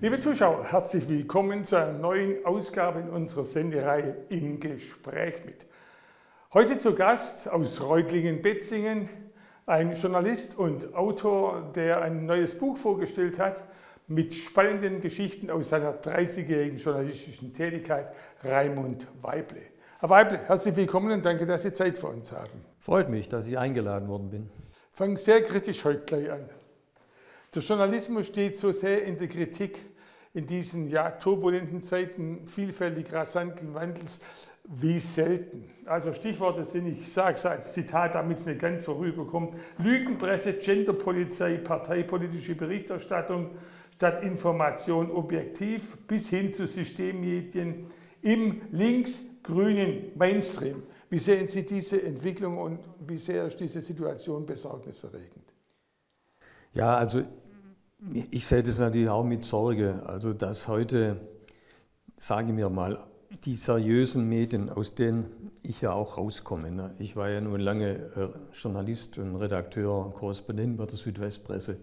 Liebe Zuschauer, herzlich willkommen zu einer neuen Ausgabe in unserer Sendereihe Im Gespräch mit. Heute zu Gast aus Reutlingen-Betzingen ein Journalist und Autor, der ein neues Buch vorgestellt hat mit spannenden Geschichten aus seiner 30-jährigen journalistischen Tätigkeit, Raimund Weible. Herr Weible, herzlich willkommen und danke, dass Sie Zeit für uns haben. Freut mich, dass ich eingeladen worden bin. Fangen sehr kritisch heute gleich an. Der Journalismus steht so sehr in der Kritik in diesen ja, turbulenten Zeiten vielfältig rasanten Wandels wie selten. Also Stichworte sind, ich sage es als Zitat, damit es nicht ganz vorüberkommt, Lügenpresse, Genderpolizei, parteipolitische Berichterstattung statt Information objektiv bis hin zu Systemmedien im links-grünen Mainstream. Wie sehen Sie diese Entwicklung und wie sehr ist diese Situation besorgniserregend? Ja, also ich sehe das natürlich auch mit Sorge. Also dass heute, sage ich mir mal, die seriösen Medien, aus denen ich ja auch rauskomme. Ne? Ich war ja nun lange äh, Journalist und Redakteur, Korrespondent bei der Südwestpresse.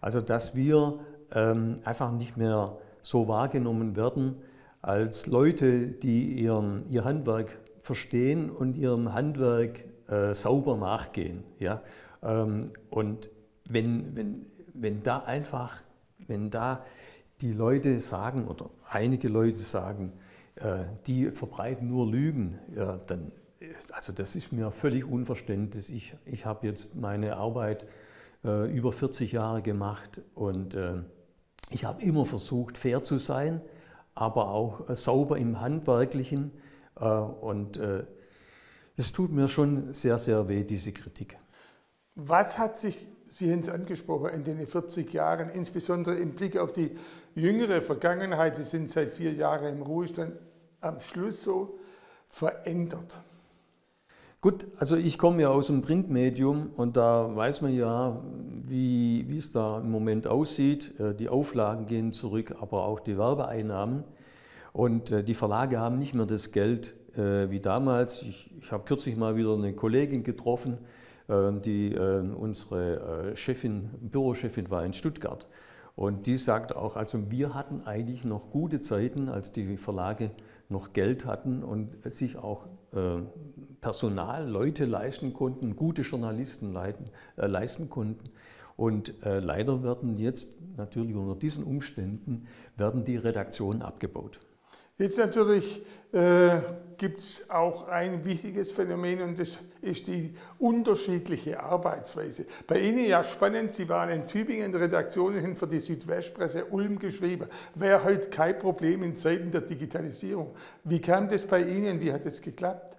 Also dass wir ähm, einfach nicht mehr so wahrgenommen werden als Leute, die ihren, ihr Handwerk verstehen und ihrem Handwerk äh, sauber nachgehen. Ja? Ähm, und wenn, wenn, wenn da einfach, wenn da die Leute sagen oder einige Leute sagen, äh, die verbreiten nur Lügen, ja, dann, also das ist mir völlig unverständlich. Ich, ich habe jetzt meine Arbeit äh, über 40 Jahre gemacht und äh, ich habe immer versucht, fair zu sein, aber auch äh, sauber im Handwerklichen. Äh, und äh, es tut mir schon sehr, sehr weh, diese Kritik. Was hat sich, Sie haben es angesprochen, in den 40 Jahren, insbesondere im Blick auf die jüngere Vergangenheit, Sie sind seit vier Jahren im Ruhestand, am Schluss so verändert? Gut, also ich komme ja aus dem Printmedium und da weiß man ja, wie, wie es da im Moment aussieht. Äh, die Auflagen gehen zurück, aber auch die Werbeeinnahmen. Und äh, die Verlage haben nicht mehr das Geld äh, wie damals. Ich, ich habe kürzlich mal wieder eine Kollegin getroffen, die unsere Chefin, Bürochefin war in Stuttgart. Und die sagt auch, also wir hatten eigentlich noch gute Zeiten, als die Verlage noch Geld hatten und sich auch äh, Personal, Leute leisten konnten, gute Journalisten leiten, äh, leisten konnten. Und äh, leider werden jetzt natürlich unter diesen Umständen werden die Redaktionen abgebaut. Jetzt natürlich äh, gibt es auch ein wichtiges Phänomen und das ist die unterschiedliche Arbeitsweise. Bei Ihnen ja spannend, Sie waren in Tübingen Redaktionen für die Südwestpresse Ulm geschrieben. Wäre heute kein Problem in Zeiten der Digitalisierung. Wie kam das bei Ihnen? Wie hat es geklappt?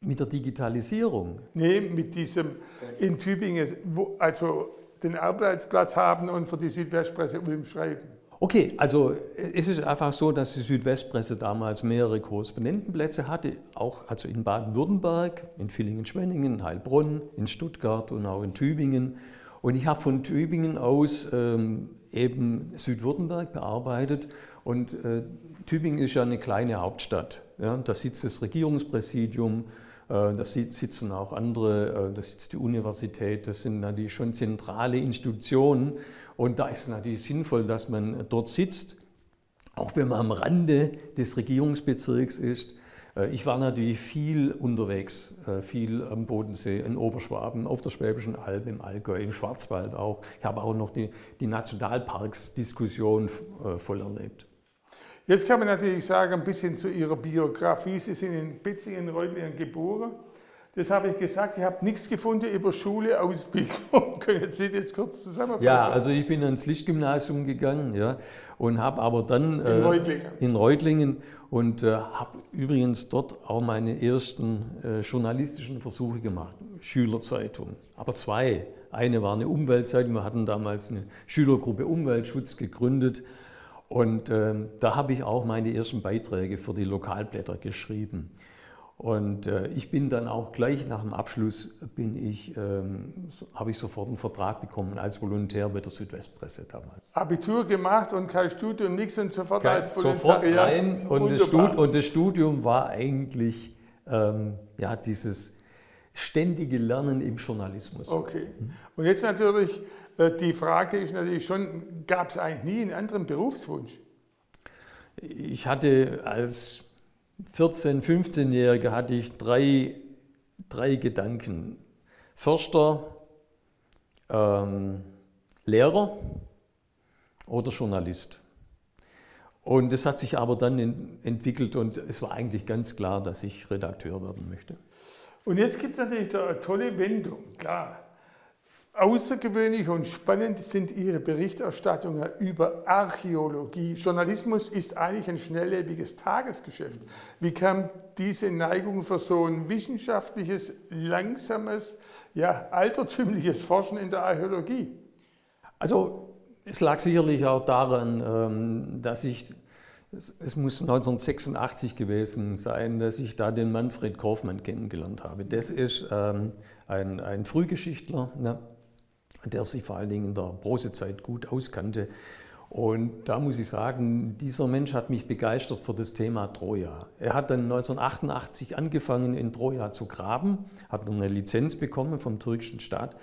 Mit der Digitalisierung? Nee, mit diesem in Tübingen, wo, also den Arbeitsplatz haben und für die Südwestpresse Ulm schreiben. Okay, also äh, es ist einfach so, dass die Südwestpresse damals mehrere Korrespondentenplätze hatte, auch also in Baden-Württemberg, in Villingen-Schwenningen, Heilbronn, in Stuttgart und auch in Tübingen. Und ich habe von Tübingen aus ähm, eben Südwürttemberg bearbeitet. Und äh, Tübingen ist ja eine kleine Hauptstadt. Ja? Da sitzt das Regierungspräsidium, äh, da sitzen auch andere, äh, da sitzt die Universität, das sind natürlich schon zentrale Institutionen. Und da ist es natürlich sinnvoll, dass man dort sitzt, auch wenn man am Rande des Regierungsbezirks ist. Äh, ich war natürlich viel unterwegs, viel am Bodensee, in Oberschwaben, auf der Schwäbischen Alb, im Allgäu, im Schwarzwald auch. Ich habe auch noch die, die Nationalparksdiskussion voll erlebt. Jetzt kann man natürlich sagen, ein bisschen zu Ihrer Biografie. Sie sind in Betzingen-Reutlingen geboren. Das habe ich gesagt, ich habe nichts gefunden über Schule, Ausbildung. Können Sie das kurz zusammenfassen? Ja, also ich bin ans Lichtgymnasium gegangen ja, und habe aber dann in, äh, Reutlingen. in Reutlingen und äh, habe übrigens dort auch meine ersten äh, journalistischen Versuche gemacht, Schülerzeitung. Aber zwei. Eine war eine Umweltzeitung, wir hatten damals eine Schülergruppe Umweltschutz gegründet und äh, da habe ich auch meine ersten Beiträge für die Lokalblätter geschrieben. Und äh, ich bin dann auch gleich nach dem Abschluss bin ich, ähm, so, habe ich sofort einen Vertrag bekommen als Volontär bei der Südwestpresse damals. Abitur gemacht und kein Studium, nichts und sofort kein, als Volontär. Sofort rein und das, und das, Studium war eigentlich ähm, ja dieses ständige Lernen im Journalismus. Okay. Und jetzt natürlich, äh, die Frage ist natürlich schon, gab es eigentlich nie einen anderen Berufswunsch? Ich hatte als 14-, 15-Jähriger hatte ich drei, drei Gedanken. Förster, ähm, Lehrer oder Journalist. Und das hat sich aber dann entwickelt und es war eigentlich ganz klar, dass ich Redakteur werden möchte. Und jetzt gibt es natürlich eine tolle Wendung, klar. Außergewöhnlich und spannend sind Ihre Berichterstattungen über Archäologie. Journalismus ist eigentlich ein schnelllebiges Tagesgeschäft. Wie kam diese Neigung für so ein wissenschaftliches, langsames, ja, altertümliches Forschen in der Archäologie? Also es lag sicherlich auch daran, ähm, dass ich, es muss 1986 gewesen sein, dass ich da den Manfred Kaufmann kennengelernt habe. Das ist ähm, ein, ein Frühgeschichtler, ne, der sich vor allen Dingen in der Prosezeit gut auskannte. Und da muss ich sagen, dieser Mensch hat mich begeistert für das Thema Troja. Er hat dann 1988 angefangen, in Troja zu graben, hat eine Lizenz bekommen vom türkischen Staat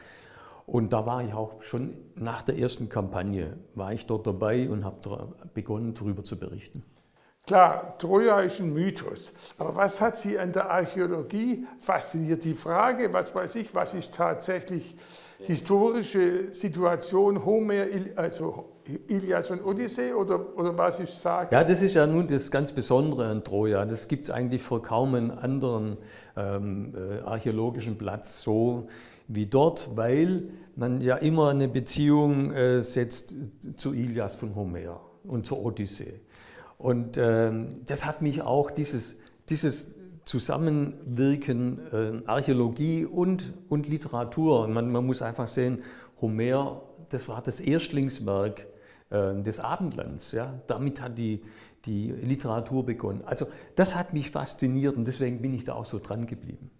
und da war ich auch schon nach der ersten Kampagne, war ich dort dabei und habe begonnen, darüber zu berichten. Klar, Troja ist ein Mythos. Aber was hat Sie an der Archäologie fasziniert? Die Frage, was weiß ich, was ist tatsächlich historische Situation Homer, also Ilias und Odyssee oder, oder was ist Sage? Ja, das ist ja nun das ganz Besondere an Troja. Das gibt es eigentlich für kaum einen anderen ähm, äh, archäologischen Platz so wie dort, weil man ja immer eine Beziehung äh, setzt zu Ilias von Homer und zur Odyssee. Und ähm, das hat mich auch, dieses, dieses Zusammenwirken äh, Archäologie und, und Literatur, man, man, muss einfach sehen, Homer, das war das Erstlingswerk äh, des Abendlands. Ja? Damit hat die, die Literatur begonnen. Also das hat mich fasziniert und deswegen bin ich da auch so dran geblieben.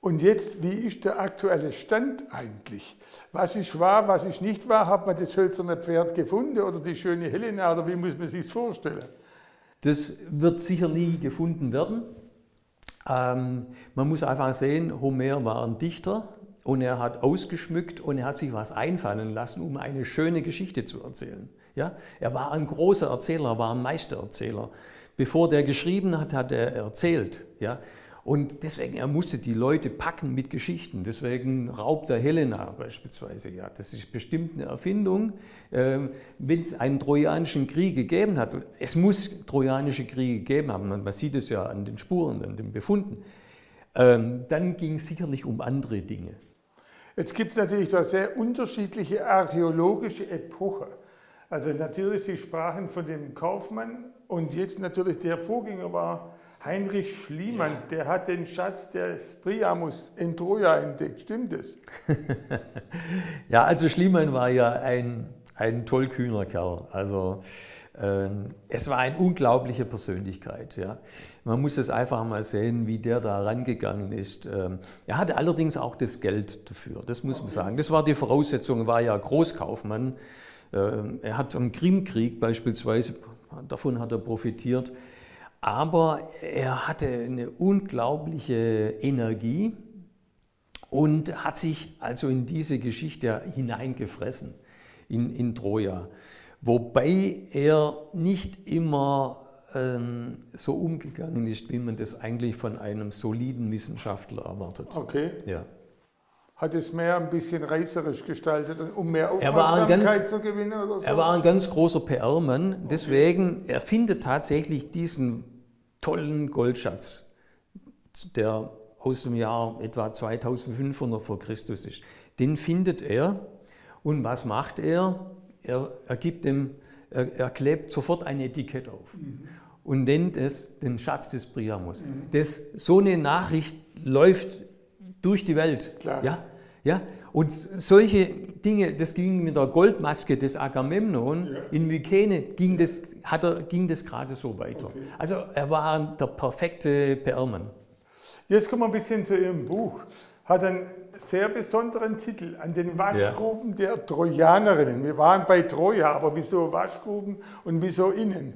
Und jetzt, wie ist der aktuelle Stand eigentlich? Was ist wahr, was ist nicht wahr? Hat man das hölzerne Pferd gefunden oder die schöne Helena oder wie muss man sich vorstellen? Das wird sicher nie gefunden werden. Ähm, man muss einfach sehen, Homer war ein Dichter und er hat ausgeschmückt und er hat sich was einfallen lassen, um eine schöne Geschichte zu erzählen. Ja? Er war ein großer Erzähler, war ein Meistererzähler. Bevor der geschrieben hat, hat er erzählt. Ja? Und deswegen, er musste die Leute packen mit Geschichten. Deswegen raubt er Helena beispielsweise. Ja, das ist bestimmt eine Erfindung. Ähm, Wenn es einen Trojanischen Krieg gegeben hat, es muss Trojanische Kriege gegeben haben, man sieht es ja an den Spuren, an den Befunden, ähm, dann ging es sicherlich um andere Dinge. Jetzt gibt es natürlich da sehr unterschiedliche archäologische Epochen. Also natürlich, Sie sprachen von dem Kaufmann und jetzt natürlich der Vorgänger war Heinrich Schliemann, ja. der hat den Schatz des Priamus in Troja entdeckt. Stimmt das? ja, also Schliemann war ja ein, ein tollkühner Kerl. Also äh, es war eine unglaubliche Persönlichkeit. Ja. Man muss es einfach mal sehen, wie der da rangegangen ist. Ähm, er hatte allerdings auch das Geld dafür, das muss man sagen. Das war die Voraussetzung, war ja Großkaufmann. Ähm, er hat am Krimkrieg beispielsweise, davon hat er profitiert. Aber er hatte eine unglaubliche Energie und hat sich also in diese Geschichte hineingefressen, in, in Troja. Wobei er nicht immer ähm, so umgegangen ist, wie man das eigentlich von einem soliden Wissenschaftler erwartet. Okay. Ja. Hat es mehr ein bisschen reißerisch gestaltet, um mehr Aufmerksamkeit ganz, zu gewinnen oder so? Er war ein ganz großer PR-Mann, deswegen, okay. er findet tatsächlich diesen tollen Goldschatz, der aus dem Jahr etwa 2500 vor Christus ist. Den findet er und was macht er? Er, er, gibt dem, er, er klebt sofort ein Etikett auf mhm. und nennt es den Schatz des Priamus. Mhm. Das, so eine Nachricht läuft durch die Welt. Klar. Ja? Ja? Und solche Dinge, das ging mit der Goldmaske des Agamemnon ja. in Mykene, ging das, hat er, ging das gerade so weiter. Okay. Also er war der perfekte PR-Mann. Jetzt kommen wir ein bisschen zu Ihrem Buch. Hat einen sehr besonderen Titel, an den Waschgruben ja. der Trojanerinnen. Wir waren bei Troja, aber wieso Waschgruben und wieso innen?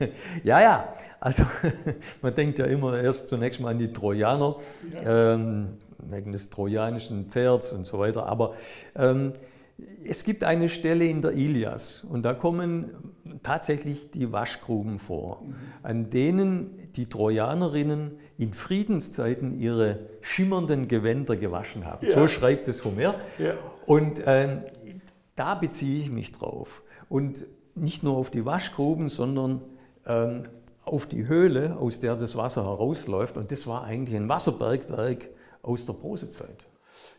ja, ja, also man denkt ja immer erst zunächst mal an die Trojaner, ja. ähm, wegen des trojanischen Pferds und so weiter, aber ähm, es gibt eine Stelle in der Ilias und da kommen tatsächlich die Waschgruben vor, mhm. an denen die Trojanerinnen in Friedenszeiten ihre schimmernden Gewänder gewaschen haben. Ja. So schreibt es Homer. Ja. Und ähm, da beziehe ich mich drauf. Und nicht nur auf die Waschgruben, sondern ähm, auf die Höhle, aus der das Wasser herausläuft. Und das war eigentlich ein Wasserbergwerk aus der Prosezeit.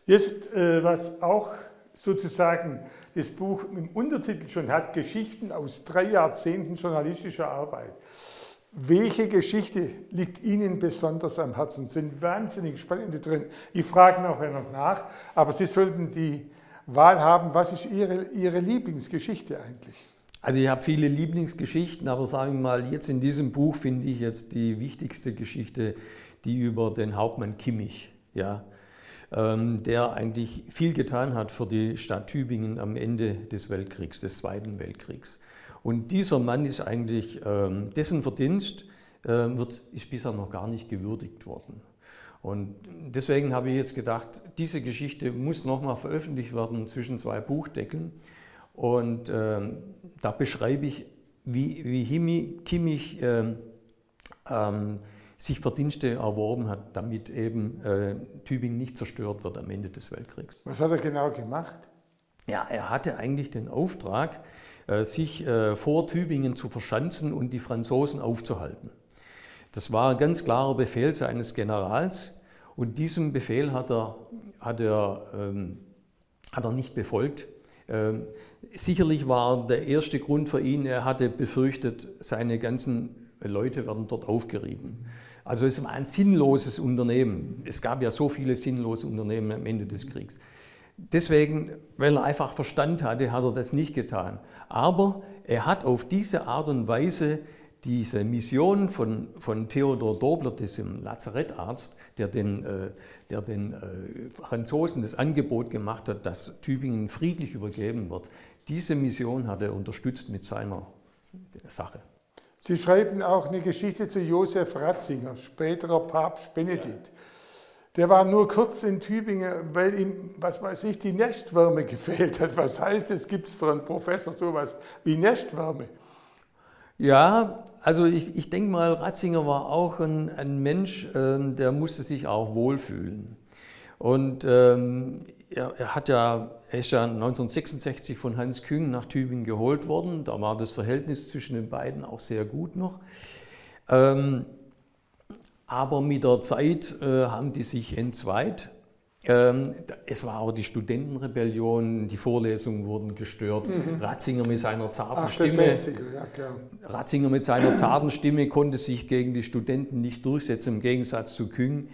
Jetzt, äh, was auch sozusagen das Buch im Untertitel schon hat, Geschichten aus drei Jahrzehnten journalistischer Arbeit. Welche Geschichte liegt Ihnen besonders am Herzen? Sind wahnsinnig spannende drin. Ich frage nachher noch nach, aber Sie sollten die Wahl haben. Was ist Ihre, Ihre Lieblingsgeschichte eigentlich? Also ich habe viele Lieblingsgeschichten, aber sagen wir mal, jetzt in diesem Buch finde ich jetzt die wichtigste Geschichte, die über den Hauptmann Kimmich, ja, ähm, der eigentlich viel getan hat für die Stadt Tübingen am Ende des Weltkriegs, des Zweiten Weltkriegs. Und dieser Mann ist eigentlich, ähm, dessen Verdienst äh, wird, ist bisher noch gar nicht gewürdigt worden. Und deswegen habe ich jetzt gedacht, diese Geschichte muss nochmal veröffentlicht werden zwischen zwei Buchdeckeln. Und ähm, da beschreibe ich, wie, wie Himi, Kimmich ähm, ähm, sich Verdienste erworben hat, damit eben äh, Tübingen nicht zerstört wird am Ende des Weltkriegs. Was hat er genau gemacht? Ja, er hatte eigentlich den Auftrag, äh, sich äh, vor Tübingen zu verschanzen und die Franzosen aufzuhalten. Das war ein ganz klarer Befehl seines Generals und diesem Befehl hat er, hat er, ähm, hat er nicht befolgt. Ähm, sicherlich war der erste Grund für ihn, er hatte befürchtet, seine ganzen Leute werden dort aufgerieben. Also es war ein sinnloses Unternehmen. Es gab ja so viele sinnlose Unternehmen am Ende des Kriegs. Deswegen, weil er einfach Verstand hatte, hat er das nicht getan. Aber er hat auf diese Art und Weise diese Mission von, von Theodor Dobler, diesem Lazarettarzt, der den, äh, der den äh, Franzosen das Angebot gemacht hat, dass Tübingen friedlich übergeben wird, diese Mission hat er unterstützt mit seiner Sache. Sie schreiben auch eine Geschichte zu Josef Ratzinger, späterer Papst Benedikt. Der war nur kurz in Tübingen, weil ihm, was weiß ich, die Nestwärme gefehlt hat. Was heißt es, gibt für einen Professor sowas wie Nestwärme? Ja, also ich, ich denke mal, Ratzinger war auch ein, ein Mensch, ähm, der musste sich auch wohlfühlen. Und ähm, er, er, hat ja, er ist ja 1966 von Hans Küng nach Tübingen geholt worden. Da war das Verhältnis zwischen den beiden auch sehr gut noch. Ähm, aber mit der Zeit äh, haben die sich entzweit. Ähm, es war auch die Studentenrebellion, die Vorlesungen wurden gestört. Mhm. Ratzinger mit seiner zarten Ach, Stimme, ja, Ratzinger mit seiner zarten Stimme konnte sich gegen die Studenten nicht durchsetzen, im Gegensatz zu Küng. Mhm.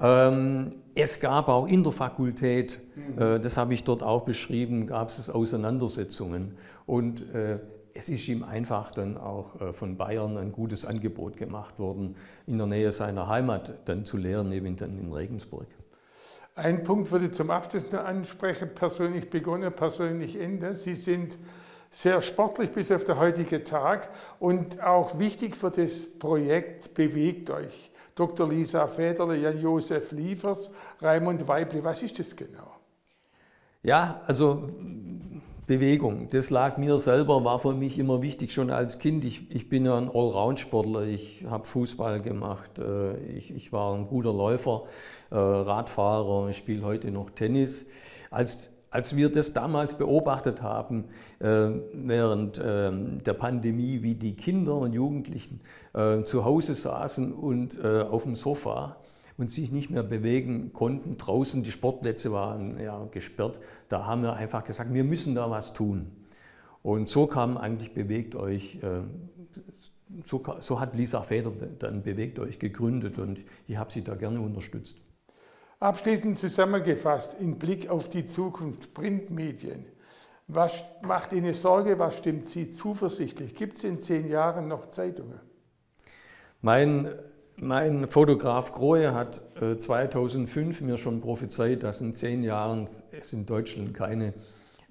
Ähm, es gab auch in der Fakultät, mhm. äh, das habe ich dort auch beschrieben, gab es Auseinandersetzungen. Und äh, es ist ihm einfach dann auch äh, von Bayern ein gutes Angebot gemacht worden, in der Nähe seiner Heimat dann zu lehren, eben dann in Regensburg. Ein Punkt würde ich zum Abschluss noch ansprechen, persönlich begonnen, persönlich Ende. Sie sind sehr sportlich bis auf den heutigen Tag und auch wichtig für das Projekt Bewegt euch. Dr. Lisa Federle, Jan-Josef Liefers, Raimund Weible, was ist das genau? Ja, also Bewegung, das lag mir selber, war für mich immer wichtig, schon als Kind. Ich, ich bin ja ein Allround-Sportler, ich habe Fußball gemacht, äh, ich, ich, war ein guter Läufer, äh, Radfahrer, ich spiele heute noch Tennis. Als, als wir das damals beobachtet haben, äh, während ähm, der Pandemie, wie die Kinder und Jugendlichen zu Hause saßen und auf dem Sofa, und sich nicht mehr bewegen konnten. Draußen die Sportplätze waren ja gesperrt. Da haben wir einfach gesagt, wir müssen da was tun. Und so kam eigentlich Bewegt euch, äh, so, so hat Lisa Feder dann Bewegt euch gegründet und ich habe sie da gerne unterstützt. Abschließend zusammengefasst, in Blick auf die Zukunft Printmedien. Was macht Ihnen Sorge, was stimmt Sie zuversichtlich? Gibt es in zehn Jahren noch Zeitungen? Mein mein Fotograf Grohe hat 2005 äh, mir schon prophezeit, dass in zehn Jahren es in Deutschland keine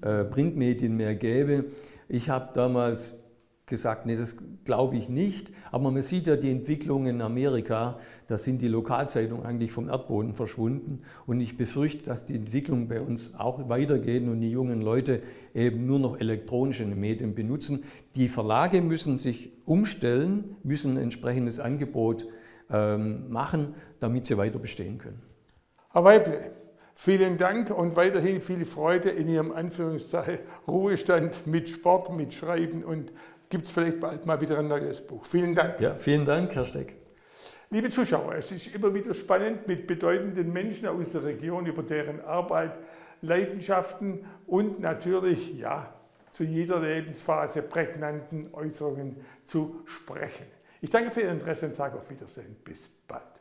äh, Printmedien mehr gäbe. Ich habe damals gesagt, nee, das glaube ich nicht. Aber man sieht ja die Entwicklung in Amerika, da sind die Lokalzeitungen eigentlich vom Erdboden verschwunden. Und ich befürchte, dass die Entwicklung bei uns auch weitergeht und die jungen Leute eben nur noch elektronische Medien benutzen. Die Verlage müssen sich umstellen, müssen ein entsprechendes Angebot machen, damit sie weiter bestehen können. Herr Weible, vielen Dank und weiterhin viel Freude in Ihrem Anführungszeichen Ruhestand mit Sport, mit Schreiben und gibt es vielleicht bald mal wieder ein neues Buch. Vielen Dank. Ja, vielen Dank, Herr Steck. Liebe Zuschauer, es ist immer wieder spannend, mit bedeutenden Menschen aus der Region über deren Arbeit, Leidenschaften und natürlich, ja, zu jeder Lebensphase prägnanten Äußerungen zu sprechen. Ich danke für Ihr Interesse und sage auf Wiedersehen. Bis bald.